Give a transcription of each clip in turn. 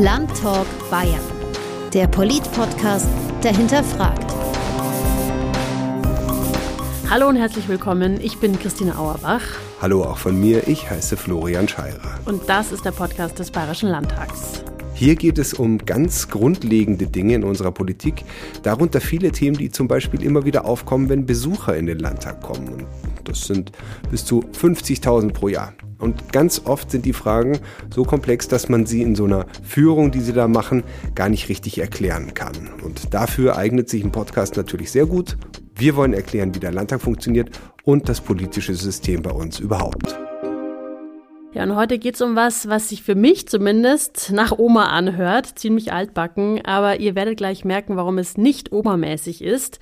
Landtalk Bayern. Der Polit-Podcast, der hinterfragt. Hallo und herzlich willkommen. Ich bin Christine Auerbach. Hallo auch von mir. Ich heiße Florian Scheirer. Und das ist der Podcast des Bayerischen Landtags. Hier geht es um ganz grundlegende Dinge in unserer Politik, darunter viele Themen, die zum Beispiel immer wieder aufkommen, wenn Besucher in den Landtag kommen. Und das sind bis zu 50.000 pro Jahr. Und ganz oft sind die Fragen so komplex, dass man sie in so einer Führung, die sie da machen, gar nicht richtig erklären kann. Und dafür eignet sich ein Podcast natürlich sehr gut. Wir wollen erklären, wie der Landtag funktioniert und das politische System bei uns überhaupt. Ja, und heute geht's um was, was sich für mich zumindest nach Oma anhört, ziemlich altbacken, aber ihr werdet gleich merken, warum es nicht obermäßig ist.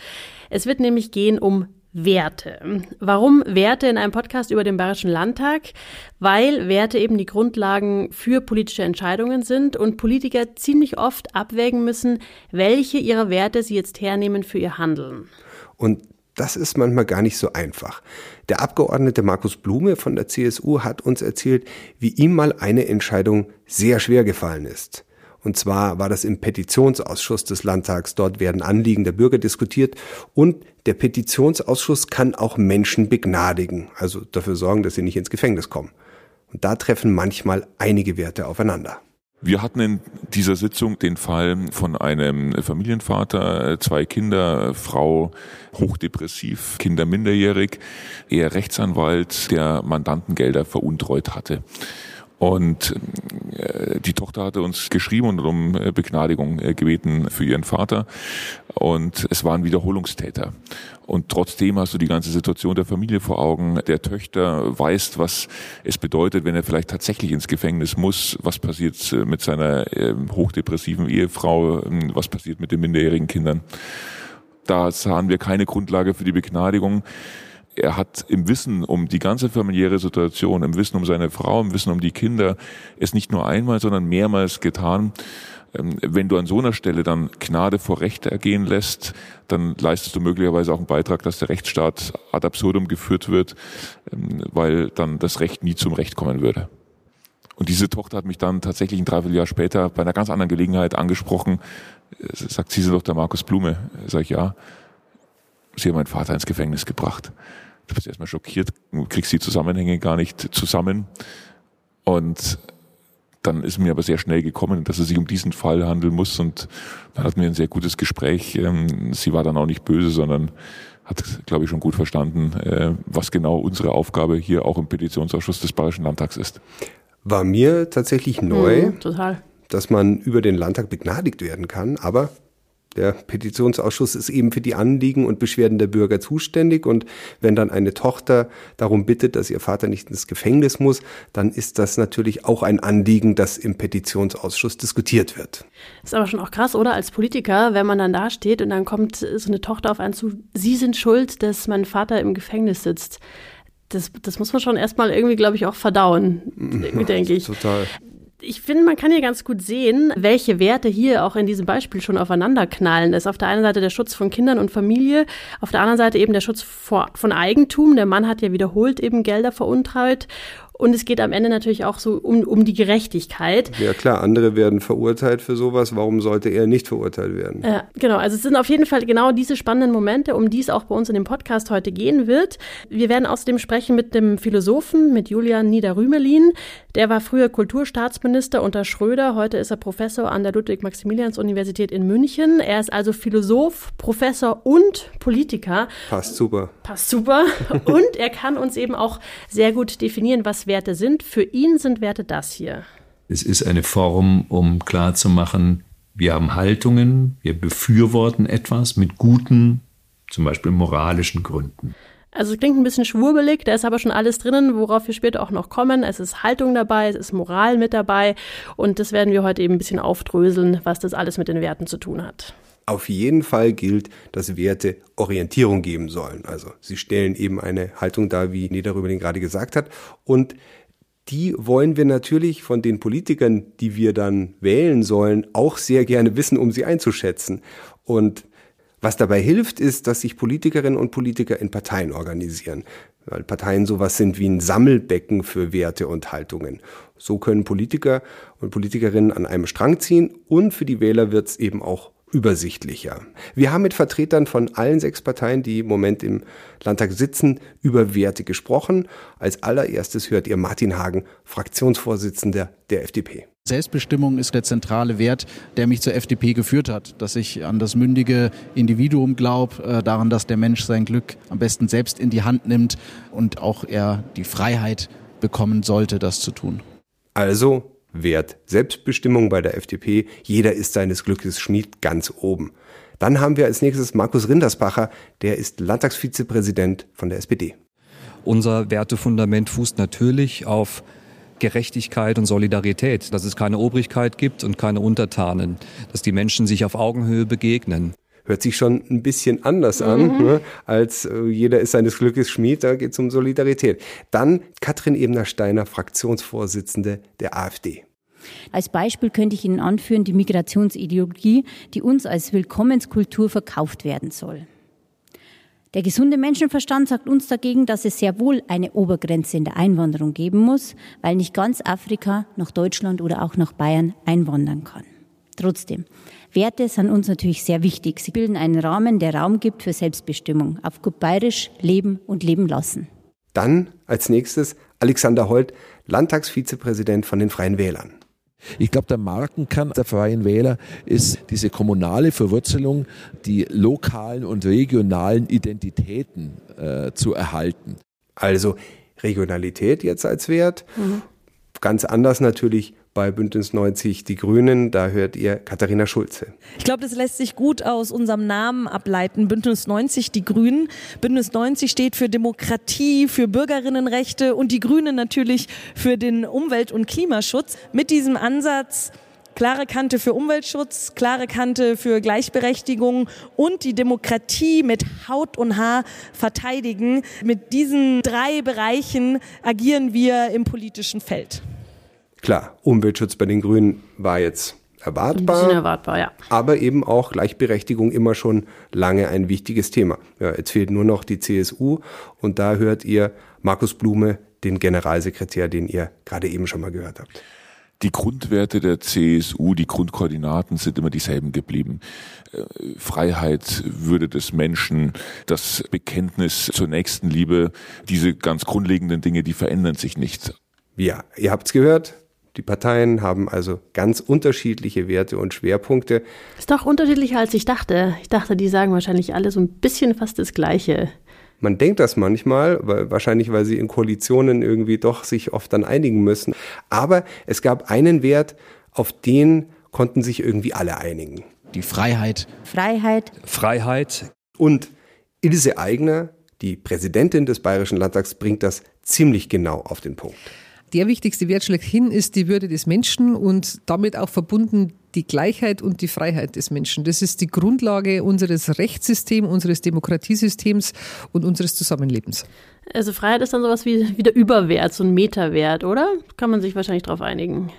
Es wird nämlich gehen um Werte. Warum Werte in einem Podcast über den Bayerischen Landtag? Weil Werte eben die Grundlagen für politische Entscheidungen sind und Politiker ziemlich oft abwägen müssen, welche ihrer Werte sie jetzt hernehmen für ihr Handeln. Und das ist manchmal gar nicht so einfach. Der Abgeordnete Markus Blume von der CSU hat uns erzählt, wie ihm mal eine Entscheidung sehr schwer gefallen ist. Und zwar war das im Petitionsausschuss des Landtags. Dort werden Anliegen der Bürger diskutiert und der Petitionsausschuss kann auch Menschen begnadigen, also dafür sorgen, dass sie nicht ins Gefängnis kommen. Und da treffen manchmal einige Werte aufeinander. Wir hatten in dieser Sitzung den Fall von einem Familienvater, zwei Kinder, Frau hochdepressiv, Kinder minderjährig, er Rechtsanwalt, der Mandantengelder veruntreut hatte. Und äh, die Tochter hatte uns geschrieben und um äh, Begnadigung äh, gebeten für ihren Vater. Und es waren Wiederholungstäter. Und trotzdem hast du die ganze Situation der Familie vor Augen. Der Töchter weiß, was es bedeutet, wenn er vielleicht tatsächlich ins Gefängnis muss. Was passiert mit seiner äh, hochdepressiven Ehefrau? Ähm, was passiert mit den minderjährigen Kindern? Da sahen wir keine Grundlage für die Begnadigung er hat im Wissen um die ganze familiäre Situation, im Wissen um seine Frau, im Wissen um die Kinder, es nicht nur einmal, sondern mehrmals getan. Ähm, wenn du an so einer Stelle dann Gnade vor Recht ergehen lässt, dann leistest du möglicherweise auch einen Beitrag, dass der Rechtsstaat ad absurdum geführt wird, ähm, weil dann das Recht nie zum Recht kommen würde. Und diese Tochter hat mich dann tatsächlich ein Dreivierteljahr später bei einer ganz anderen Gelegenheit angesprochen. Sagt, Sie sind doch der Markus Blume. Sag ich, ja. Sie haben meinen Vater ins Gefängnis gebracht. Du bist erstmal schockiert, kriegst die Zusammenhänge gar nicht zusammen. Und dann ist mir aber sehr schnell gekommen, dass es sich um diesen Fall handeln muss. Und dann hatten wir ein sehr gutes Gespräch. Ähm, sie war dann auch nicht böse, sondern hat, glaube ich, schon gut verstanden, äh, was genau unsere Aufgabe hier auch im Petitionsausschuss des Bayerischen Landtags ist. War mir tatsächlich neu, mhm, total. dass man über den Landtag begnadigt werden kann, aber der Petitionsausschuss ist eben für die Anliegen und Beschwerden der Bürger zuständig. Und wenn dann eine Tochter darum bittet, dass ihr Vater nicht ins Gefängnis muss, dann ist das natürlich auch ein Anliegen, das im Petitionsausschuss diskutiert wird. Ist aber schon auch krass, oder? Als Politiker, wenn man dann da steht und dann kommt so eine Tochter auf einen zu, Sie sind schuld, dass mein Vater im Gefängnis sitzt. Das, das muss man schon erstmal irgendwie, glaube ich, auch verdauen, denke ich. Total ich finde, man kann hier ganz gut sehen, welche Werte hier auch in diesem Beispiel schon aufeinander knallen. Das ist auf der einen Seite der Schutz von Kindern und Familie, auf der anderen Seite eben der Schutz vor, von Eigentum. Der Mann hat ja wiederholt eben Gelder veruntreut und es geht am Ende natürlich auch so um, um die Gerechtigkeit. Ja klar, andere werden verurteilt für sowas. Warum sollte er nicht verurteilt werden? Ja, genau. Also es sind auf jeden Fall genau diese spannenden Momente, um die es auch bei uns in dem Podcast heute gehen wird. Wir werden außerdem sprechen mit dem Philosophen, mit Julian Niederrümelin. Der war früher Kulturstaatsminister unter Schröder. Heute ist er Professor an der Ludwig-Maximilians-Universität in München. Er ist also Philosoph, Professor und Politiker. Passt super. Passt super. und er kann uns eben auch sehr gut definieren, was Werte sind. Für ihn sind Werte das hier. Es ist eine Form, um klarzumachen, wir haben Haltungen, wir befürworten etwas mit guten, zum Beispiel moralischen Gründen. Also es klingt ein bisschen schwurbelig, da ist aber schon alles drinnen, worauf wir später auch noch kommen. Es ist Haltung dabei, es ist Moral mit dabei und das werden wir heute eben ein bisschen aufdröseln, was das alles mit den Werten zu tun hat. Auf jeden Fall gilt, dass Werte Orientierung geben sollen. Also sie stellen eben eine Haltung dar, wie Niederrüberling gerade gesagt hat. Und die wollen wir natürlich von den Politikern, die wir dann wählen sollen, auch sehr gerne wissen, um sie einzuschätzen. Und was dabei hilft, ist, dass sich Politikerinnen und Politiker in Parteien organisieren. weil Parteien sowas sind wie ein Sammelbecken für Werte und Haltungen. So können Politiker und Politikerinnen an einem Strang ziehen und für die Wähler wird es eben auch übersichtlicher. Wir haben mit Vertretern von allen sechs Parteien, die im Moment im Landtag sitzen, über Werte gesprochen. Als allererstes hört ihr Martin Hagen, Fraktionsvorsitzender der FDP. Selbstbestimmung ist der zentrale Wert, der mich zur FDP geführt hat. Dass ich an das mündige Individuum glaube, äh, daran, dass der Mensch sein Glück am besten selbst in die Hand nimmt und auch er die Freiheit bekommen sollte, das zu tun. Also Wert Selbstbestimmung bei der FDP. Jeder ist seines Glückes Schmied ganz oben. Dann haben wir als nächstes Markus Rindersbacher, der ist Landtagsvizepräsident von der SPD. Unser Wertefundament fußt natürlich auf Gerechtigkeit und Solidarität, dass es keine Obrigkeit gibt und keine Untertanen, dass die Menschen sich auf Augenhöhe begegnen. Hört sich schon ein bisschen anders an, mhm. ne, als äh, jeder ist seines Glückes Schmied, da geht es um Solidarität. Dann Katrin Ebner-Steiner, Fraktionsvorsitzende der AfD. Als Beispiel könnte ich Ihnen anführen die Migrationsideologie, die uns als Willkommenskultur verkauft werden soll. Der gesunde Menschenverstand sagt uns dagegen, dass es sehr wohl eine Obergrenze in der Einwanderung geben muss, weil nicht ganz Afrika nach Deutschland oder auch nach Bayern einwandern kann. Trotzdem, Werte sind uns natürlich sehr wichtig. Sie bilden einen Rahmen, der Raum gibt für Selbstbestimmung, auf gut bayerisch leben und leben lassen. Dann als nächstes Alexander Holt, Landtagsvizepräsident von den Freien Wählern. Ich glaube, der Markenkern der Freien Wähler ist diese kommunale Verwurzelung, die lokalen und regionalen Identitäten äh, zu erhalten. Also Regionalität jetzt als Wert. Mhm. Ganz anders natürlich bei Bündnis 90 Die Grünen. Da hört ihr Katharina Schulze. Ich glaube, das lässt sich gut aus unserem Namen ableiten. Bündnis 90 Die Grünen. Bündnis 90 steht für Demokratie, für Bürgerinnenrechte und die Grünen natürlich für den Umwelt- und Klimaschutz. Mit diesem Ansatz klare Kante für Umweltschutz, klare Kante für Gleichberechtigung und die Demokratie mit Haut und Haar verteidigen. Mit diesen drei Bereichen agieren wir im politischen Feld. Klar, Umweltschutz bei den Grünen war jetzt erwartbar. Erwartbar, ja. Aber eben auch Gleichberechtigung immer schon lange ein wichtiges Thema. Ja, jetzt fehlt nur noch die CSU und da hört ihr Markus Blume, den Generalsekretär, den ihr gerade eben schon mal gehört habt. Die Grundwerte der CSU, die Grundkoordinaten sind immer dieselben geblieben. Äh, Freiheit, Würde des Menschen, das Bekenntnis zur Nächstenliebe, diese ganz grundlegenden Dinge, die verändern sich nicht. Ja, ihr habt's gehört. Die Parteien haben also ganz unterschiedliche Werte und Schwerpunkte. Ist doch unterschiedlicher, als ich dachte. Ich dachte, die sagen wahrscheinlich alle so ein bisschen fast das Gleiche. Man denkt das manchmal, weil, wahrscheinlich weil sie in Koalitionen irgendwie doch sich oft dann einigen müssen. Aber es gab einen Wert, auf den konnten sich irgendwie alle einigen. Die Freiheit. Freiheit. Freiheit. Und Ilse Aigner, die Präsidentin des Bayerischen Landtags, bringt das ziemlich genau auf den Punkt. Der wichtigste Wert schlechthin ist die Würde des Menschen und damit auch verbunden die Gleichheit und die Freiheit des Menschen. Das ist die Grundlage unseres Rechtssystems, unseres Demokratiesystems und unseres Zusammenlebens. Also Freiheit ist dann sowas wie, wie der Überwert, so ein Meterwert, oder? Kann man sich wahrscheinlich darauf einigen.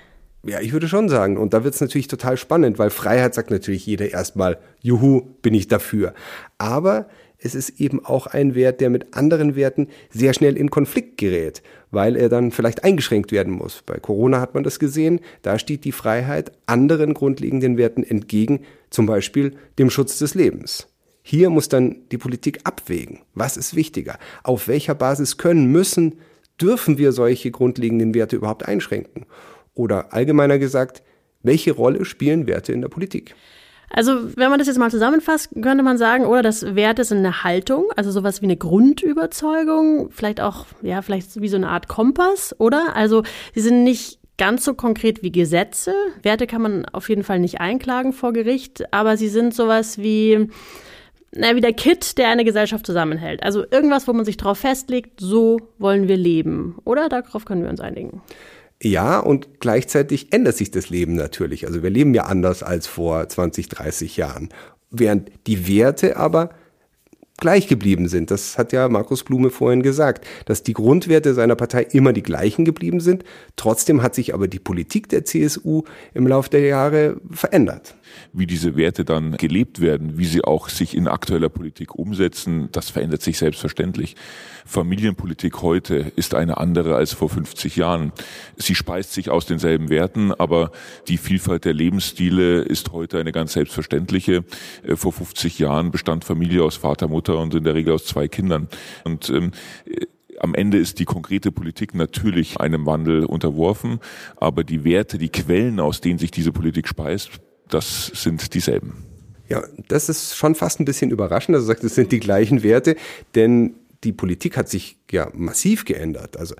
Ja, ich würde schon sagen. Und da wird es natürlich total spannend, weil Freiheit sagt natürlich jeder erstmal, juhu, bin ich dafür. Aber es ist eben auch ein Wert, der mit anderen Werten sehr schnell in Konflikt gerät, weil er dann vielleicht eingeschränkt werden muss. Bei Corona hat man das gesehen, da steht die Freiheit anderen grundlegenden Werten entgegen, zum Beispiel dem Schutz des Lebens. Hier muss dann die Politik abwägen, was ist wichtiger, auf welcher Basis können, müssen, dürfen wir solche grundlegenden Werte überhaupt einschränken? Oder allgemeiner gesagt, welche Rolle spielen Werte in der Politik? Also, wenn man das jetzt mal zusammenfasst, könnte man sagen, oder das Werte sind eine Haltung, also sowas wie eine Grundüberzeugung, vielleicht auch, ja, vielleicht wie so eine Art Kompass, oder? Also, sie sind nicht ganz so konkret wie Gesetze. Werte kann man auf jeden Fall nicht einklagen vor Gericht, aber sie sind sowas wie, na, wie der Kit, der eine Gesellschaft zusammenhält. Also irgendwas, wo man sich drauf festlegt, so wollen wir leben, oder? Darauf können wir uns einigen. Ja, und gleichzeitig ändert sich das Leben natürlich. Also wir leben ja anders als vor 20, 30 Jahren. Während die Werte aber gleich geblieben sind. Das hat ja Markus Blume vorhin gesagt, dass die Grundwerte seiner Partei immer die gleichen geblieben sind. Trotzdem hat sich aber die Politik der CSU im Laufe der Jahre verändert. Wie diese Werte dann gelebt werden, wie sie auch sich in aktueller Politik umsetzen, das verändert sich selbstverständlich. Familienpolitik heute ist eine andere als vor 50 Jahren. Sie speist sich aus denselben Werten, aber die Vielfalt der Lebensstile ist heute eine ganz selbstverständliche. Äh, vor 50 Jahren bestand Familie aus Vater, Mutter und in der Regel aus zwei Kindern. Und ähm, am Ende ist die konkrete Politik natürlich einem Wandel unterworfen, aber die Werte, die Quellen, aus denen sich diese Politik speist, das sind dieselben. Ja, das ist schon fast ein bisschen überraschend, dass er sagt, es sind die gleichen Werte, denn die Politik hat sich ja massiv geändert. Also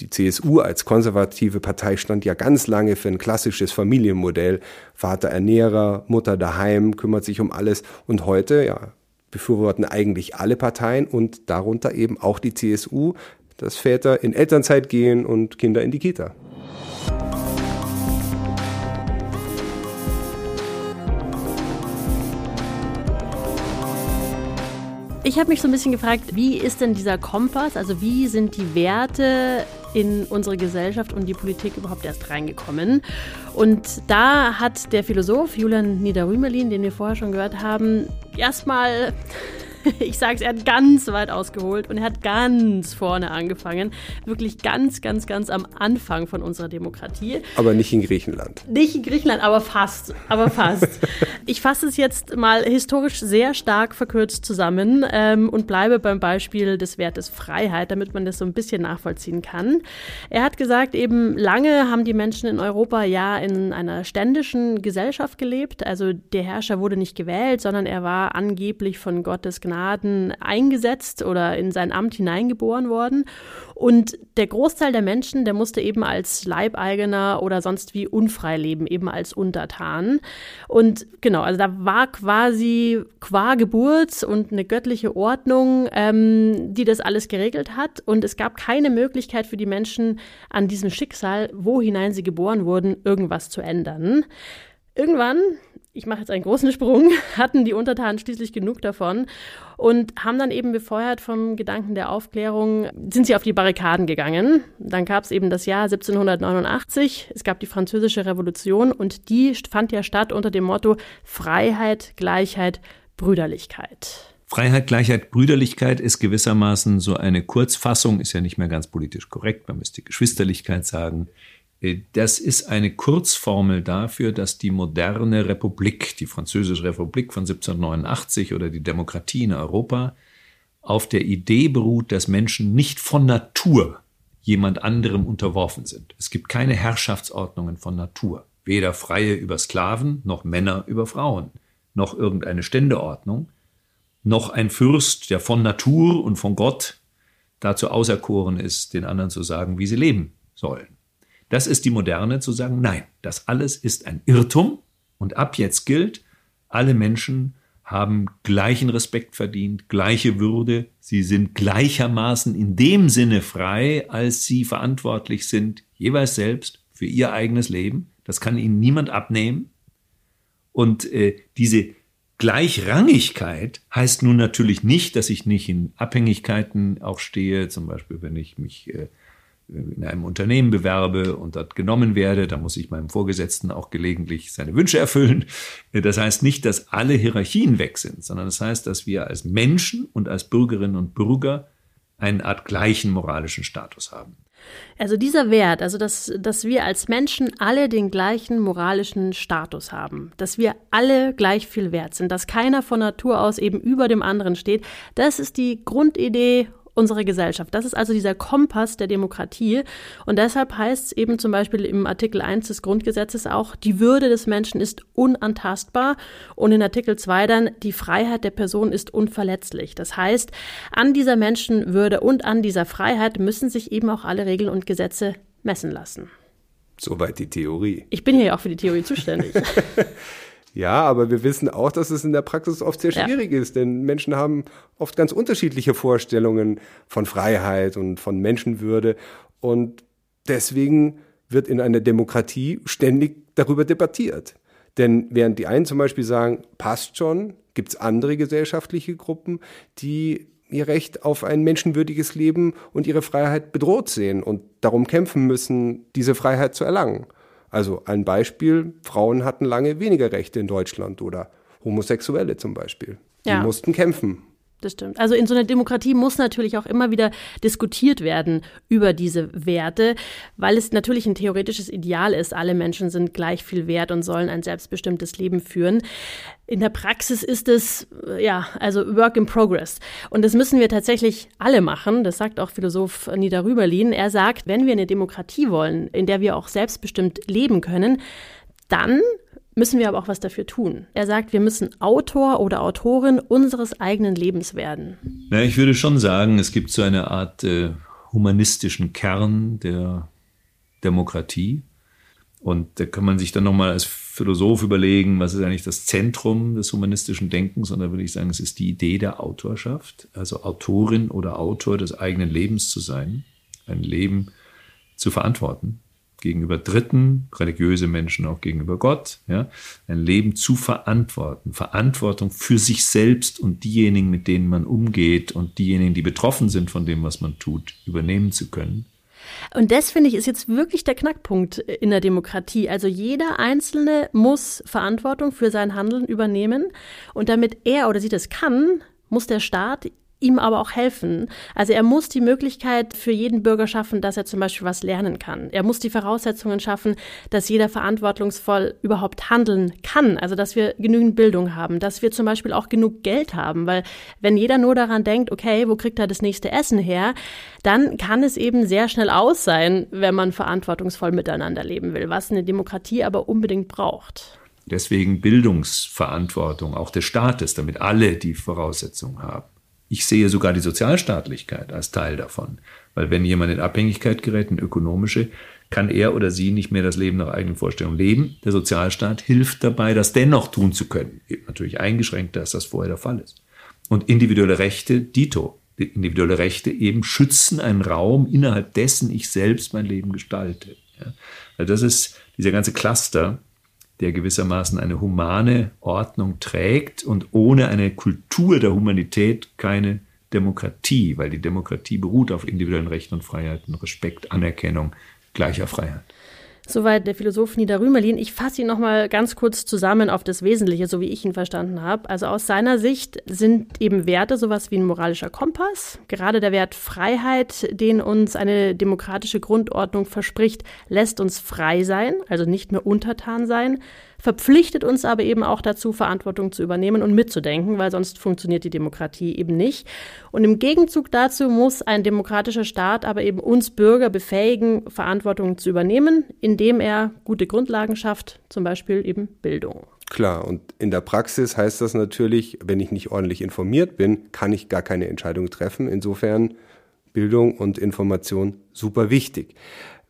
die CSU als konservative Partei stand ja ganz lange für ein klassisches Familienmodell. Vater Ernährer, Mutter daheim, kümmert sich um alles. Und heute, ja, befürworten eigentlich alle Parteien und darunter eben auch die CSU, dass Väter in Elternzeit gehen und Kinder in die Kita. Ich habe mich so ein bisschen gefragt, wie ist denn dieser Kompass, also wie sind die Werte in unsere Gesellschaft und die Politik überhaupt erst reingekommen? Und da hat der Philosoph Julian Niederrümelin, den wir vorher schon gehört haben, erstmal ich sage es, er hat ganz weit ausgeholt und er hat ganz vorne angefangen. Wirklich ganz, ganz, ganz am Anfang von unserer Demokratie. Aber nicht in Griechenland. Nicht in Griechenland, aber fast. Aber fast. ich fasse es jetzt mal historisch sehr stark verkürzt zusammen ähm, und bleibe beim Beispiel des Wertes Freiheit, damit man das so ein bisschen nachvollziehen kann. Er hat gesagt, eben lange haben die Menschen in Europa ja in einer ständischen Gesellschaft gelebt. Also der Herrscher wurde nicht gewählt, sondern er war angeblich von Gottes Gnade Gnaden eingesetzt oder in sein Amt hineingeboren worden. Und der Großteil der Menschen, der musste eben als Leibeigener oder sonst wie unfrei leben, eben als Untertan. Und genau, also da war quasi qua Geburt und eine göttliche Ordnung, ähm, die das alles geregelt hat. Und es gab keine Möglichkeit für die Menschen an diesem Schicksal, wo hinein sie geboren wurden, irgendwas zu ändern. Irgendwann ich mache jetzt einen großen Sprung, hatten die Untertanen schließlich genug davon und haben dann eben befeuert vom Gedanken der Aufklärung, sind sie auf die Barrikaden gegangen. Dann gab es eben das Jahr 1789, es gab die Französische Revolution und die fand ja statt unter dem Motto Freiheit, Gleichheit, Brüderlichkeit. Freiheit, Gleichheit, Brüderlichkeit ist gewissermaßen so eine Kurzfassung, ist ja nicht mehr ganz politisch korrekt, man müsste Geschwisterlichkeit sagen, das ist eine Kurzformel dafür, dass die moderne Republik, die Französische Republik von 1789 oder die Demokratie in Europa auf der Idee beruht, dass Menschen nicht von Natur jemand anderem unterworfen sind. Es gibt keine Herrschaftsordnungen von Natur. Weder Freie über Sklaven, noch Männer über Frauen, noch irgendeine Ständeordnung, noch ein Fürst, der von Natur und von Gott dazu auserkoren ist, den anderen zu sagen, wie sie leben sollen. Das ist die Moderne zu sagen, nein, das alles ist ein Irrtum und ab jetzt gilt, alle Menschen haben gleichen Respekt verdient, gleiche Würde, sie sind gleichermaßen in dem Sinne frei, als sie verantwortlich sind, jeweils selbst für ihr eigenes Leben. Das kann ihnen niemand abnehmen. Und äh, diese Gleichrangigkeit heißt nun natürlich nicht, dass ich nicht in Abhängigkeiten auch stehe, zum Beispiel wenn ich mich äh, in einem Unternehmen bewerbe und dort genommen werde, dann muss ich meinem Vorgesetzten auch gelegentlich seine Wünsche erfüllen. Das heißt nicht, dass alle Hierarchien weg sind, sondern das heißt, dass wir als Menschen und als Bürgerinnen und Bürger eine Art gleichen moralischen Status haben. Also dieser Wert, also dass, dass wir als Menschen alle den gleichen moralischen Status haben, dass wir alle gleich viel wert sind, dass keiner von Natur aus eben über dem anderen steht, das ist die Grundidee unsere Gesellschaft. Das ist also dieser Kompass der Demokratie. Und deshalb heißt es eben zum Beispiel im Artikel 1 des Grundgesetzes auch, die Würde des Menschen ist unantastbar. Und in Artikel 2 dann, die Freiheit der Person ist unverletzlich. Das heißt, an dieser Menschenwürde und an dieser Freiheit müssen sich eben auch alle Regeln und Gesetze messen lassen. Soweit die Theorie. Ich bin hier ja auch für die Theorie zuständig. Ja, aber wir wissen auch, dass es in der Praxis oft sehr schwierig ja. ist, denn Menschen haben oft ganz unterschiedliche Vorstellungen von Freiheit und von Menschenwürde und deswegen wird in einer Demokratie ständig darüber debattiert. Denn während die einen zum Beispiel sagen, passt schon, gibt es andere gesellschaftliche Gruppen, die ihr Recht auf ein menschenwürdiges Leben und ihre Freiheit bedroht sehen und darum kämpfen müssen, diese Freiheit zu erlangen. Also ein Beispiel, Frauen hatten lange weniger Rechte in Deutschland oder Homosexuelle zum Beispiel. Die ja. mussten kämpfen, das stimmt. Also in so einer Demokratie muss natürlich auch immer wieder diskutiert werden über diese Werte, weil es natürlich ein theoretisches Ideal ist, alle Menschen sind gleich viel wert und sollen ein selbstbestimmtes Leben führen. In der Praxis ist es, ja, also Work in Progress. Und das müssen wir tatsächlich alle machen. Das sagt auch Philosoph Nida Rüberlin. Er sagt, wenn wir eine Demokratie wollen, in der wir auch selbstbestimmt leben können, dann müssen wir aber auch was dafür tun. Er sagt, wir müssen Autor oder Autorin unseres eigenen Lebens werden. Na, ich würde schon sagen, es gibt so eine Art äh, humanistischen Kern der Demokratie. Und da kann man sich dann nochmal als Philosoph überlegen, was ist eigentlich das Zentrum des humanistischen Denkens? Und da würde ich sagen, es ist die Idee der Autorschaft, also Autorin oder Autor des eigenen Lebens zu sein, ein Leben zu verantworten gegenüber Dritten, religiöse Menschen auch gegenüber Gott, ja, ein Leben zu verantworten, Verantwortung für sich selbst und diejenigen, mit denen man umgeht und diejenigen, die betroffen sind von dem, was man tut, übernehmen zu können. Und das finde ich ist jetzt wirklich der Knackpunkt in der Demokratie. Also jeder Einzelne muss Verantwortung für sein Handeln übernehmen. Und damit er oder sie das kann, muss der Staat ihm aber auch helfen. Also er muss die Möglichkeit für jeden Bürger schaffen, dass er zum Beispiel was lernen kann. Er muss die Voraussetzungen schaffen, dass jeder verantwortungsvoll überhaupt handeln kann. Also dass wir genügend Bildung haben, dass wir zum Beispiel auch genug Geld haben. Weil wenn jeder nur daran denkt, okay, wo kriegt er das nächste Essen her, dann kann es eben sehr schnell aus sein, wenn man verantwortungsvoll miteinander leben will, was eine Demokratie aber unbedingt braucht. Deswegen Bildungsverantwortung auch des Staates, damit alle die Voraussetzungen haben. Ich sehe sogar die Sozialstaatlichkeit als Teil davon. Weil wenn jemand in Abhängigkeit gerät, in ökonomische, kann er oder sie nicht mehr das Leben nach eigenen Vorstellungen leben. Der Sozialstaat hilft dabei, das dennoch tun zu können. Natürlich eingeschränkt, dass das vorher der Fall ist. Und individuelle Rechte, dito. Individuelle Rechte eben schützen einen Raum, innerhalb dessen ich selbst mein Leben gestalte. Ja. Also das ist dieser ganze Cluster, der gewissermaßen eine humane Ordnung trägt und ohne eine Kultur der Humanität keine Demokratie, weil die Demokratie beruht auf individuellen Rechten und Freiheiten, Respekt, Anerkennung, gleicher Freiheit. Soweit der Philosoph Nieder Rümelin. Ich fasse ihn noch mal ganz kurz zusammen auf das Wesentliche, so wie ich ihn verstanden habe. Also aus seiner Sicht sind eben Werte sowas wie ein moralischer Kompass. Gerade der Wert Freiheit, den uns eine demokratische Grundordnung verspricht, lässt uns frei sein, also nicht mehr untertan sein verpflichtet uns aber eben auch dazu, Verantwortung zu übernehmen und mitzudenken, weil sonst funktioniert die Demokratie eben nicht. Und im Gegenzug dazu muss ein demokratischer Staat aber eben uns Bürger befähigen, Verantwortung zu übernehmen, indem er gute Grundlagen schafft, zum Beispiel eben Bildung. Klar, und in der Praxis heißt das natürlich, wenn ich nicht ordentlich informiert bin, kann ich gar keine Entscheidung treffen. Insofern Bildung und Information super wichtig.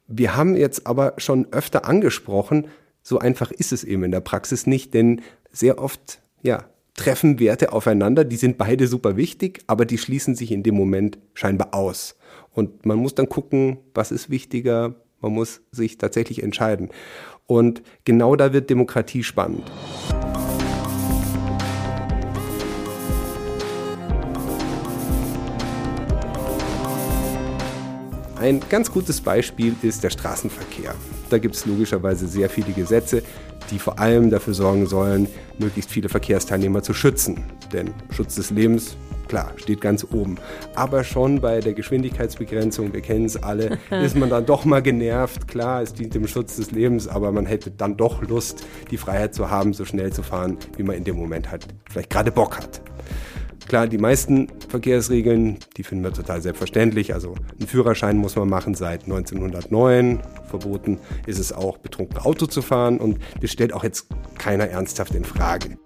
Wir haben jetzt aber schon öfter angesprochen, so einfach ist es eben in der Praxis nicht, denn sehr oft, ja, treffen Werte aufeinander, die sind beide super wichtig, aber die schließen sich in dem Moment scheinbar aus. Und man muss dann gucken, was ist wichtiger, man muss sich tatsächlich entscheiden. Und genau da wird Demokratie spannend. Ein ganz gutes Beispiel ist der Straßenverkehr. Da gibt es logischerweise sehr viele Gesetze, die vor allem dafür sorgen sollen, möglichst viele Verkehrsteilnehmer zu schützen. Denn Schutz des Lebens, klar, steht ganz oben. Aber schon bei der Geschwindigkeitsbegrenzung, wir kennen es alle, ist man dann doch mal genervt. Klar, es dient dem Schutz des Lebens, aber man hätte dann doch Lust, die Freiheit zu haben, so schnell zu fahren, wie man in dem Moment halt vielleicht gerade Bock hat. Klar, die meisten Verkehrsregeln, die finden wir total selbstverständlich. Also einen Führerschein muss man machen seit 1909. Verboten ist es auch, betrunken Auto zu fahren und das stellt auch jetzt keiner ernsthaft in Frage.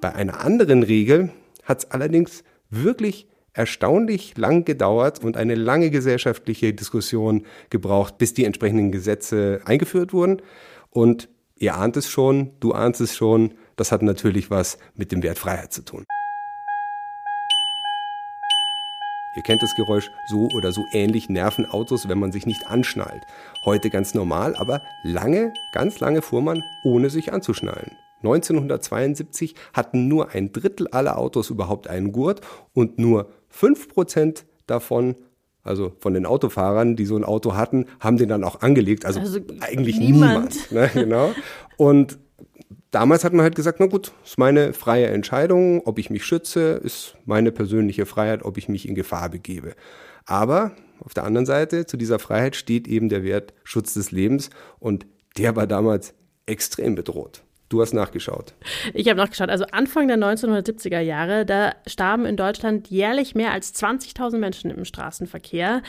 Bei einer anderen Regel hat es allerdings wirklich erstaunlich lang gedauert und eine lange gesellschaftliche Diskussion gebraucht, bis die entsprechenden Gesetze eingeführt wurden. Und ihr ahnt es schon, du ahnst es schon, das hat natürlich was mit dem Wert Freiheit zu tun. Ihr kennt das Geräusch, so oder so ähnlich nerven Autos, wenn man sich nicht anschnallt. Heute ganz normal, aber lange, ganz lange fuhr man, ohne sich anzuschnallen. 1972 hatten nur ein Drittel aller Autos überhaupt einen Gurt und nur 5% davon Also von den Autofahrern, die so ein Auto hatten, haben den dann auch angelegt. Also, Also eigentlich niemand. niemand. ne, genau. Und damals hat man halt gesagt, na gut, ist meine freie Entscheidung, ob ich mich schütze, ist meine persönliche Freiheit, ob ich mich in Gefahr begebe. Aber auf der anderen Seite, zu dieser Freiheit steht eben der Wert Schutz des Lebens und der war damals extrem bedroht. Du hast nachgeschaut. Ich habe nachgeschaut, also Anfang der 1970er Jahre, da starben in Deutschland jährlich mehr als 20.000 Menschen im Straßenverkehr.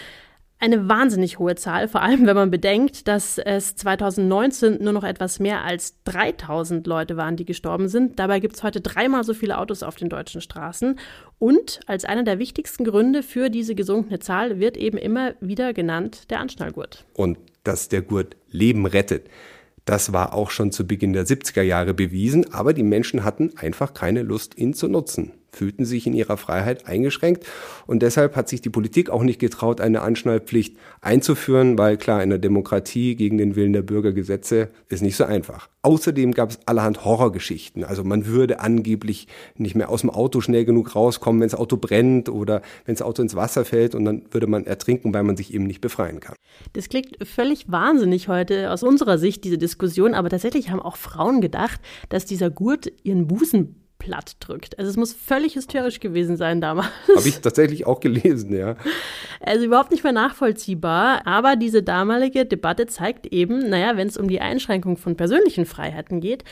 Eine wahnsinnig hohe Zahl, vor allem wenn man bedenkt, dass es 2019 nur noch etwas mehr als 3000 Leute waren, die gestorben sind. Dabei gibt es heute dreimal so viele Autos auf den deutschen Straßen. Und als einer der wichtigsten Gründe für diese gesunkene Zahl wird eben immer wieder genannt der Anschnallgurt. Und dass der Gurt Leben rettet. Das war auch schon zu Beginn der 70er Jahre bewiesen, aber die Menschen hatten einfach keine Lust, ihn zu nutzen, fühlten sich in ihrer Freiheit eingeschränkt und deshalb hat sich die Politik auch nicht getraut, eine Anschnallpflicht einzuführen, weil klar, in der Demokratie gegen den Willen der Bürgergesetze ist nicht so einfach. Außerdem gab es allerhand Horrorgeschichten, also man würde angeblich nicht mehr aus dem Auto schnell genug rauskommen, wenn das Auto brennt oder wenn das Auto ins Wasser fällt und dann würde man ertrinken, weil man sich eben nicht befreien kann. Das klingt völlig wahnsinnig heute aus unserer Sicht, diese Diskussion, aber tatsächlich haben auch Frauen gedacht, dass dieser Gurt ihren Busen platt drückt. Also es muss völlig hysterisch gewesen sein damals. Habe ich tatsächlich auch gelesen, ja. Also überhaupt nicht mehr nachvollziehbar. Aber diese damalige Debatte zeigt eben, naja, wenn es um die Einschränkung von persönlichen Freiheiten geht,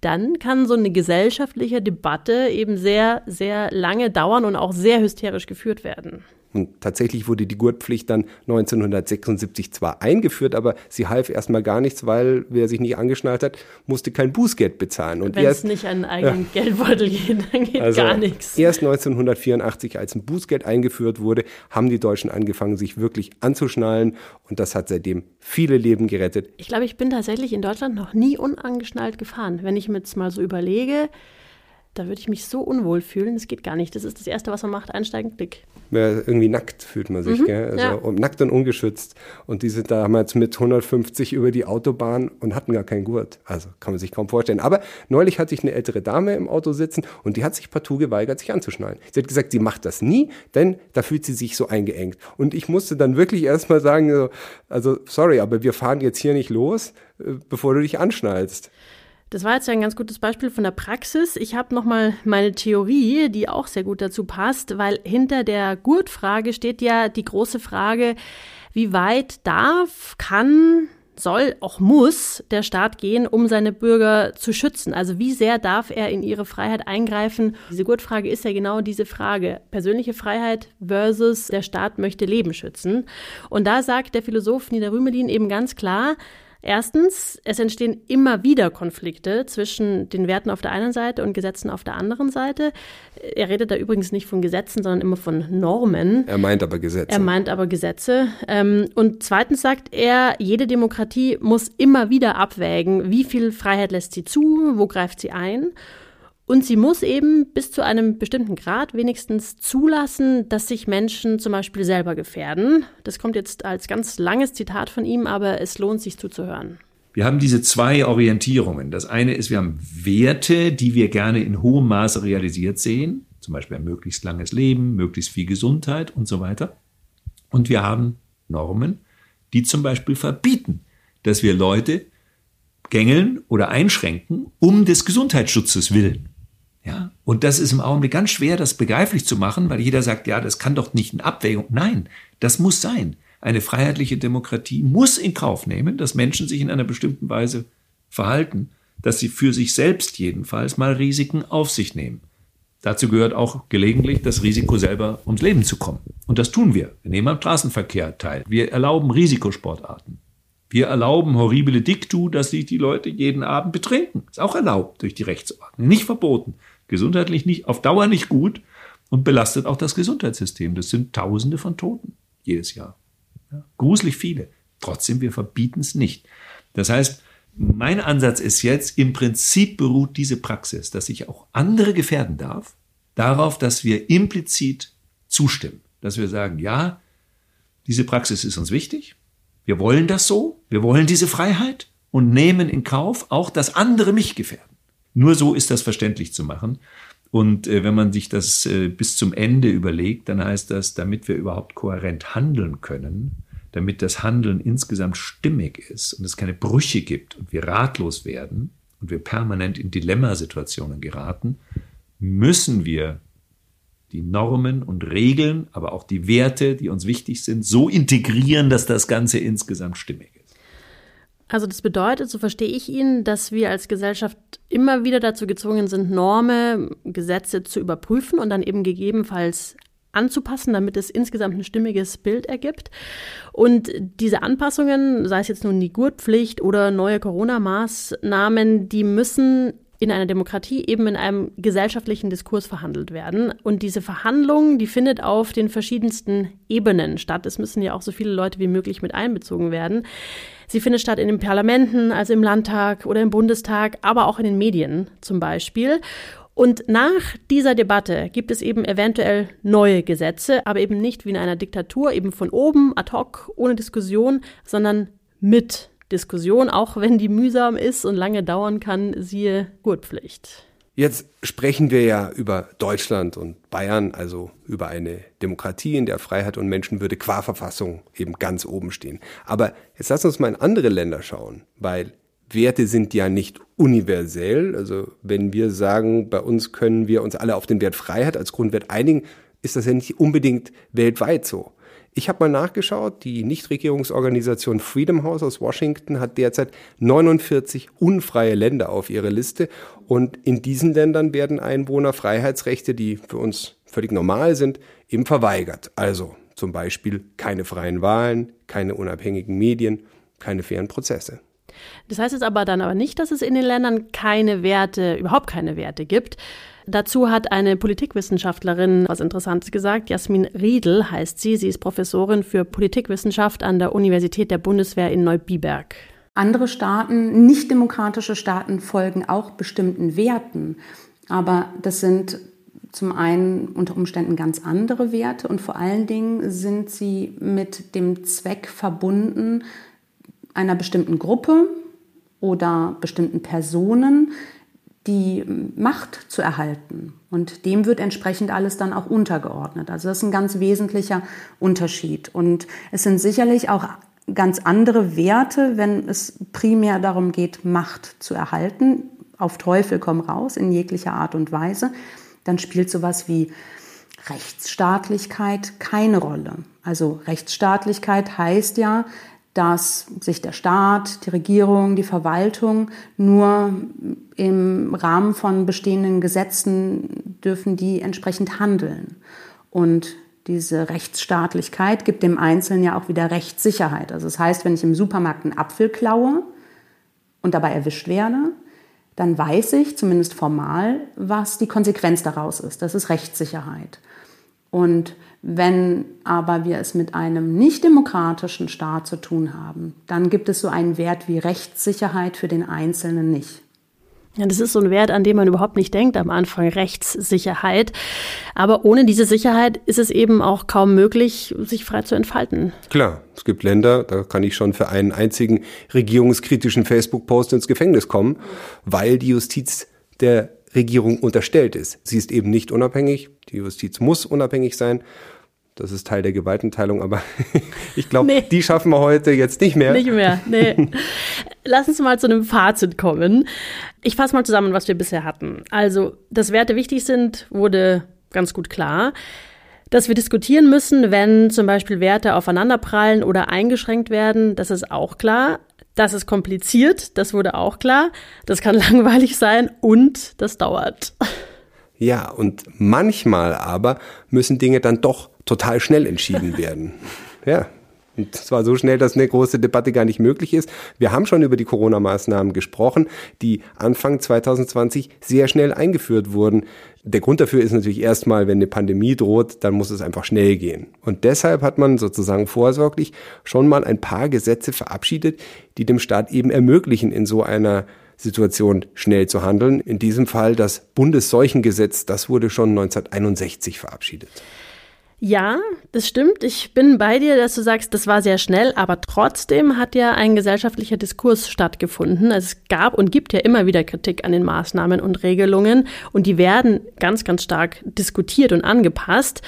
dann kann so eine gesellschaftliche Debatte eben sehr, sehr lange dauern und auch sehr hysterisch geführt werden. Und tatsächlich wurde die Gurtpflicht dann 1976 zwar eingeführt, aber sie half erstmal gar nichts, weil wer sich nicht angeschnallt hat, musste kein Bußgeld bezahlen. Und Wenn es nicht an einen eigenen ja. Geldbeutel geht, dann geht also gar nichts. Erst 1984, als ein Bußgeld eingeführt wurde, haben die Deutschen angefangen, sich wirklich anzuschnallen. Und das hat seitdem viele Leben gerettet. Ich glaube, ich bin tatsächlich in Deutschland noch nie unangeschnallt gefahren. Wenn ich mir jetzt mal so überlege, da würde ich mich so unwohl fühlen. Das geht gar nicht. Das ist das Erste, was man macht, einsteigen, Klick. Irgendwie nackt fühlt man sich, Mhm, gell? Also ja. und nackt und ungeschützt. Und die sind damals mit 150 über die Autobahn und hatten gar keinen Gurt. Also kann man sich kaum vorstellen. Aber neulich hatte ich eine ältere Dame im Auto sitzen und die hat sich partout geweigert, sich anzuschnallen. Sie hat gesagt, sie macht das nie, denn da fühlt sie sich so eingeengt. Und ich musste dann wirklich erstmal sagen, so, also sorry, aber wir fahren jetzt hier nicht los, äh, bevor du dich anschnallst. Das war jetzt ja ein ganz gutes Beispiel von der Praxis. Ich habe noch mal meine Theorie, die auch sehr gut dazu passt, weil hinter der Gurtfrage steht ja die große Frage, wie weit darf, kann, soll, auch muss der Staat gehen, um seine Bürger zu schützen? Also wie sehr darf er in ihre Freiheit eingreifen? Diese Gurtfrage ist ja genau diese Frage. Persönliche Freiheit versus der Staat möchte Leben schützen. Und da sagt der Philosoph Nida Rümelin eben ganz klar, Erstens, es entstehen immer wieder Konflikte zwischen den Werten auf der einen Seite und Gesetzen auf der anderen Seite. Er redet da übrigens nicht von Gesetzen, sondern immer von Normen. Er meint aber Gesetze. Er meint aber Gesetze. Ähm, Und zweitens sagt er, jede Demokratie muss immer wieder abwägen, wie viel Freiheit lässt sie zu, wo greift sie ein. Und sie muss eben bis zu einem bestimmten Grad wenigstens zulassen, dass sich Menschen zum Beispiel selber gefährden. Das kommt jetzt als ganz langes Zitat von ihm, aber es lohnt sich zuzuhören. Wir haben diese zwei Orientierungen. Das eine ist, wir haben Werte, die wir gerne in hohem Maße realisiert sehen, zum Beispiel ein möglichst langes Leben, möglichst viel Gesundheit und so weiter. Und wir haben Normen, die zum Beispiel verbieten, dass wir Leute gängeln oder einschränken, um des Gesundheitsschutzes willen. Ja, und das ist im Augenblick ganz schwer, das begreiflich zu machen, weil jeder sagt, ja, das kann doch nicht in Abwägung. Nein, das muss sein. Eine freiheitliche Demokratie muss in Kauf nehmen, dass Menschen sich in einer bestimmten Weise verhalten, dass sie für sich selbst jedenfalls mal Risiken auf sich nehmen. Dazu gehört auch gelegentlich das Risiko selber ums Leben zu kommen. Und das tun wir. Wir nehmen am Straßenverkehr teil. Wir erlauben Risikosportarten. Wir erlauben horrible Diktu, dass sich die Leute jeden Abend betrinken. Ist auch erlaubt durch die Rechtsordnung. Nicht verboten. Gesundheitlich nicht, auf Dauer nicht gut und belastet auch das Gesundheitssystem. Das sind Tausende von Toten jedes Jahr. Ja, gruselig viele. Trotzdem, wir verbieten es nicht. Das heißt, mein Ansatz ist jetzt, im Prinzip beruht diese Praxis, dass ich auch andere gefährden darf, darauf, dass wir implizit zustimmen. Dass wir sagen, ja, diese Praxis ist uns wichtig. Wir wollen das so. Wir wollen diese Freiheit und nehmen in Kauf auch, dass andere mich gefährden. Nur so ist das verständlich zu machen. Und äh, wenn man sich das äh, bis zum Ende überlegt, dann heißt das, damit wir überhaupt kohärent handeln können, damit das Handeln insgesamt stimmig ist und es keine Brüche gibt und wir ratlos werden und wir permanent in Dilemmasituationen geraten, müssen wir die Normen und Regeln, aber auch die Werte, die uns wichtig sind, so integrieren, dass das Ganze insgesamt stimmig ist. Also das bedeutet, so verstehe ich ihn, dass wir als Gesellschaft immer wieder dazu gezwungen sind, Normen, Gesetze zu überprüfen und dann eben gegebenenfalls anzupassen, damit es insgesamt ein stimmiges Bild ergibt. Und diese Anpassungen, sei es jetzt nun die Gurtpflicht oder neue Corona-Maßnahmen, die müssen in einer Demokratie eben in einem gesellschaftlichen Diskurs verhandelt werden. Und diese Verhandlung, die findet auf den verschiedensten Ebenen statt. Es müssen ja auch so viele Leute wie möglich mit einbezogen werden. Sie findet statt in den Parlamenten, also im Landtag oder im Bundestag, aber auch in den Medien zum Beispiel. Und nach dieser Debatte gibt es eben eventuell neue Gesetze, aber eben nicht wie in einer Diktatur, eben von oben, ad hoc, ohne Diskussion, sondern mit Diskussion, auch wenn die mühsam ist und lange dauern kann, siehe Gurtpflicht. Jetzt sprechen wir ja über Deutschland und Bayern, also über eine Demokratie, in der Freiheit und Menschenwürde qua Verfassung eben ganz oben stehen. Aber jetzt lass uns mal in andere Länder schauen, weil Werte sind ja nicht universell. Also wenn wir sagen, bei uns können wir uns alle auf den Wert Freiheit als Grundwert einigen, ist das ja nicht unbedingt weltweit so. Ich habe mal nachgeschaut, die Nichtregierungsorganisation Freedom House aus Washington hat derzeit 49 unfreie Länder auf ihrer Liste und in diesen Ländern werden Einwohnerfreiheitsrechte, die für uns völlig normal sind, eben verweigert. Also zum Beispiel keine freien Wahlen, keine unabhängigen Medien, keine fairen Prozesse. Das heißt jetzt aber dann aber nicht, dass es in den Ländern keine Werte, überhaupt keine Werte gibt. Dazu hat eine Politikwissenschaftlerin was Interessantes gesagt. Jasmin Riedel heißt sie. Sie ist Professorin für Politikwissenschaft an der Universität der Bundeswehr in Neubiberg. Andere Staaten, nicht demokratische Staaten, folgen auch bestimmten Werten. Aber das sind zum einen unter Umständen ganz andere Werte und vor allen Dingen sind sie mit dem Zweck verbunden, einer bestimmten Gruppe oder bestimmten Personen die Macht zu erhalten. Und dem wird entsprechend alles dann auch untergeordnet. Also das ist ein ganz wesentlicher Unterschied. Und es sind sicherlich auch ganz andere Werte, wenn es primär darum geht, Macht zu erhalten. Auf Teufel komm raus in jeglicher Art und Weise. Dann spielt sowas wie Rechtsstaatlichkeit keine Rolle. Also Rechtsstaatlichkeit heißt ja, dass sich der Staat, die Regierung, die Verwaltung nur im Rahmen von bestehenden Gesetzen dürfen die entsprechend handeln. Und diese Rechtsstaatlichkeit gibt dem Einzelnen ja auch wieder Rechtssicherheit. Also das heißt, wenn ich im Supermarkt einen Apfel klaue und dabei erwischt werde, dann weiß ich zumindest formal, was die Konsequenz daraus ist. Das ist Rechtssicherheit. Und wenn aber wir es mit einem nicht demokratischen Staat zu tun haben, dann gibt es so einen Wert wie Rechtssicherheit für den Einzelnen nicht. Ja, das ist so ein Wert, an den man überhaupt nicht denkt am Anfang, Rechtssicherheit. Aber ohne diese Sicherheit ist es eben auch kaum möglich, sich frei zu entfalten. Klar, es gibt Länder, da kann ich schon für einen einzigen regierungskritischen Facebook-Post ins Gefängnis kommen, weil die Justiz der Regierung unterstellt ist. Sie ist eben nicht unabhängig, die Justiz muss unabhängig sein. Das ist Teil der Gewaltenteilung, aber ich glaube, nee. die schaffen wir heute jetzt nicht mehr. Nicht mehr, nee. Lass uns mal zu einem Fazit kommen. Ich fasse mal zusammen, was wir bisher hatten. Also, dass Werte wichtig sind, wurde ganz gut klar. Dass wir diskutieren müssen, wenn zum Beispiel Werte aufeinanderprallen oder eingeschränkt werden, das ist auch klar. Das ist kompliziert, das wurde auch klar. Das kann langweilig sein und das dauert. Ja, und manchmal aber müssen Dinge dann doch total schnell entschieden werden. ja. Und zwar so schnell, dass eine große Debatte gar nicht möglich ist. Wir haben schon über die Corona-Maßnahmen gesprochen, die Anfang 2020 sehr schnell eingeführt wurden. Der Grund dafür ist natürlich erstmal, wenn eine Pandemie droht, dann muss es einfach schnell gehen. Und deshalb hat man sozusagen vorsorglich schon mal ein paar Gesetze verabschiedet, die dem Staat eben ermöglichen, in so einer Situation schnell zu handeln. In diesem Fall das Bundesseuchengesetz, das wurde schon 1961 verabschiedet. Ja, das stimmt. Ich bin bei dir, dass du sagst, das war sehr schnell, aber trotzdem hat ja ein gesellschaftlicher Diskurs stattgefunden. Also es gab und gibt ja immer wieder Kritik an den Maßnahmen und Regelungen und die werden ganz, ganz stark diskutiert und angepasst.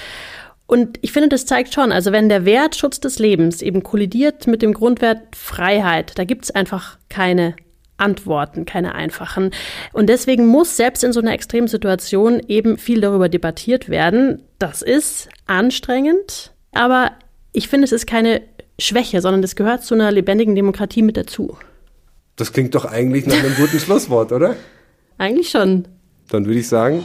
Und ich finde, das zeigt schon, also wenn der Wert Schutz des Lebens eben kollidiert mit dem Grundwert Freiheit, da gibt es einfach keine Antworten, keine einfachen. Und deswegen muss selbst in so einer Extremsituation eben viel darüber debattiert werden. Das ist anstrengend, aber ich finde, es ist keine Schwäche, sondern das gehört zu einer lebendigen Demokratie mit dazu. Das klingt doch eigentlich nach einem guten Schlusswort, oder? Eigentlich schon. Dann würde ich sagen,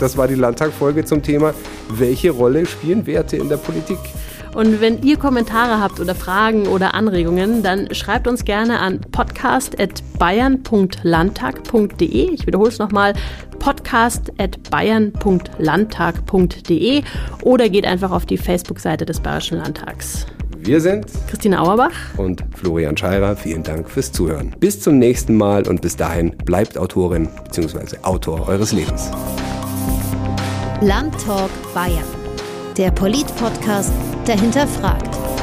das war die Landtagfolge zum Thema, welche Rolle spielen Werte in der Politik? Und wenn ihr Kommentare habt oder Fragen oder Anregungen, dann schreibt uns gerne an podcast.bayern.landtag.de. Ich wiederhole es nochmal, podcast.bayern.landtag.de oder geht einfach auf die Facebook-Seite des Bayerischen Landtags. Wir sind Christine Auerbach und Florian Scheirer. Vielen Dank fürs Zuhören. Bis zum nächsten Mal und bis dahin bleibt Autorin bzw. Autor eures Lebens. Landtalk Bayern, der Polit-Podcast, der hinterfragt.